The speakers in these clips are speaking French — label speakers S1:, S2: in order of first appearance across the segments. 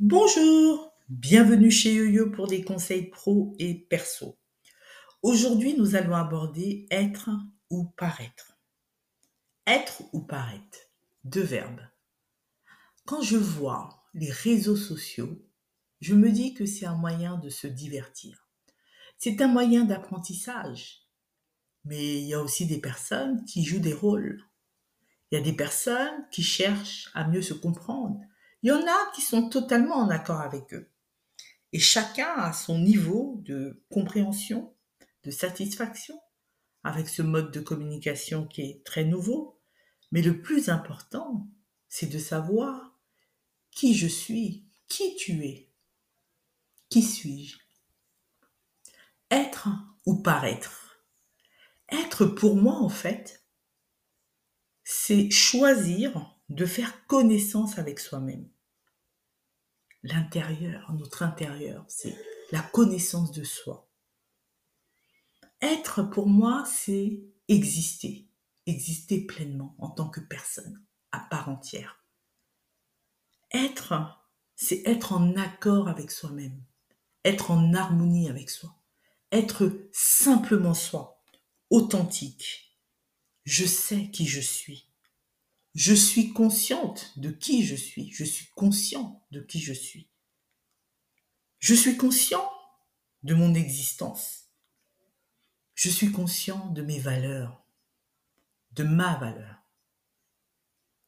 S1: Bonjour, bienvenue chez YoYo pour des conseils pro et perso. Aujourd'hui, nous allons aborder être ou paraître. Être ou paraître, deux verbes. Quand je vois les réseaux sociaux, je me dis que c'est un moyen de se divertir. C'est un moyen d'apprentissage. Mais il y a aussi des personnes qui jouent des rôles. Il y a des personnes qui cherchent à mieux se comprendre. Il y en a qui sont totalement en accord avec eux. Et chacun a son niveau de compréhension, de satisfaction avec ce mode de communication qui est très nouveau. Mais le plus important, c'est de savoir qui je suis, qui tu es, qui suis-je. Être ou paraître. Être pour moi, en fait, c'est choisir de faire connaissance avec soi-même. L'intérieur, notre intérieur, c'est la connaissance de soi. Être pour moi, c'est exister, exister pleinement en tant que personne, à part entière. Être, c'est être en accord avec soi-même, être en harmonie avec soi, être simplement soi, authentique. Je sais qui je suis. Je suis consciente de qui je suis. Je suis conscient de qui je suis. Je suis conscient de mon existence. Je suis conscient de mes valeurs, de ma valeur.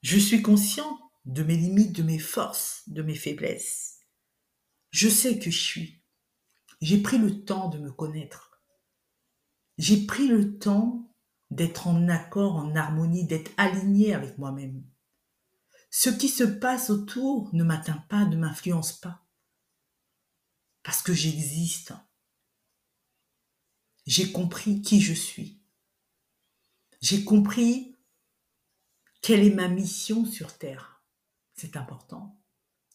S1: Je suis conscient de mes limites, de mes forces, de mes faiblesses. Je sais que je suis. J'ai pris le temps de me connaître. J'ai pris le temps d'être en accord, en harmonie, d'être aligné avec moi-même. Ce qui se passe autour ne m'atteint pas, ne m'influence pas. Parce que j'existe. J'ai compris qui je suis. J'ai compris quelle est ma mission sur Terre. C'est important.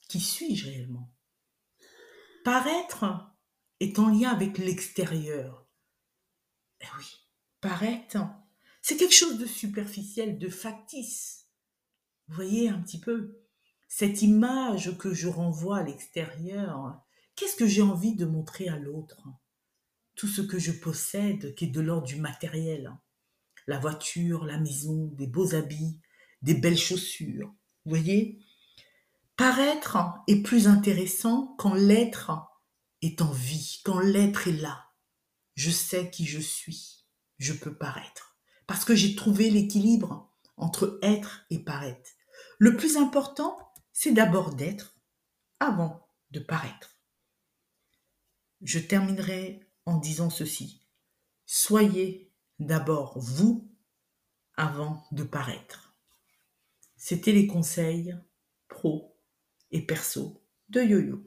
S1: Qui suis-je réellement? Paraître est en lien avec l'extérieur. Eh oui, paraître, c'est quelque chose de superficiel, de factice. Vous voyez un petit peu cette image que je renvoie à l'extérieur. Qu'est-ce que j'ai envie de montrer à l'autre? Tout ce que je possède qui est de l'ordre du matériel. La voiture, la maison, des beaux habits, des belles chaussures. Vous voyez? Paraître est plus intéressant quand l'être est en vie, quand l'être est là. Je sais qui je suis. Je peux paraître parce que j'ai trouvé l'équilibre entre être et paraître. Le plus important, c'est d'abord d'être avant de paraître. Je terminerai en disant ceci. Soyez d'abord vous avant de paraître. C'était les conseils pro et perso de YoYo.